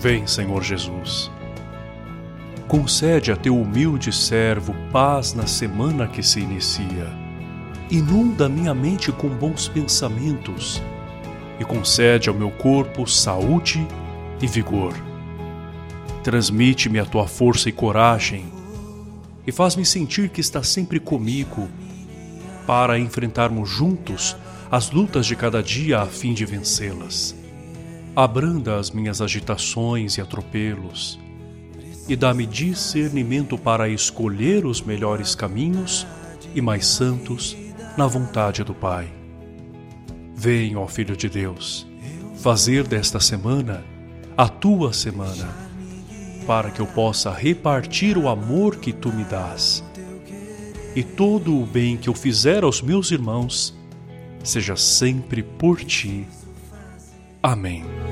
Vem, Senhor Jesus. Concede a teu humilde servo paz na semana que se inicia. Inunda minha mente com bons pensamentos e concede ao meu corpo saúde e vigor. Transmite-me a tua força e coragem e faz-me sentir que está sempre comigo para enfrentarmos juntos as lutas de cada dia a fim de vencê-las. Abranda as minhas agitações e atropelos e dá-me discernimento para escolher os melhores caminhos e mais santos na vontade do Pai. Vem, ó Filho de Deus, fazer desta semana a tua semana, para que eu possa repartir o amor que tu me dás. E todo o bem que eu fizer aos meus irmãos seja sempre por ti. Amém.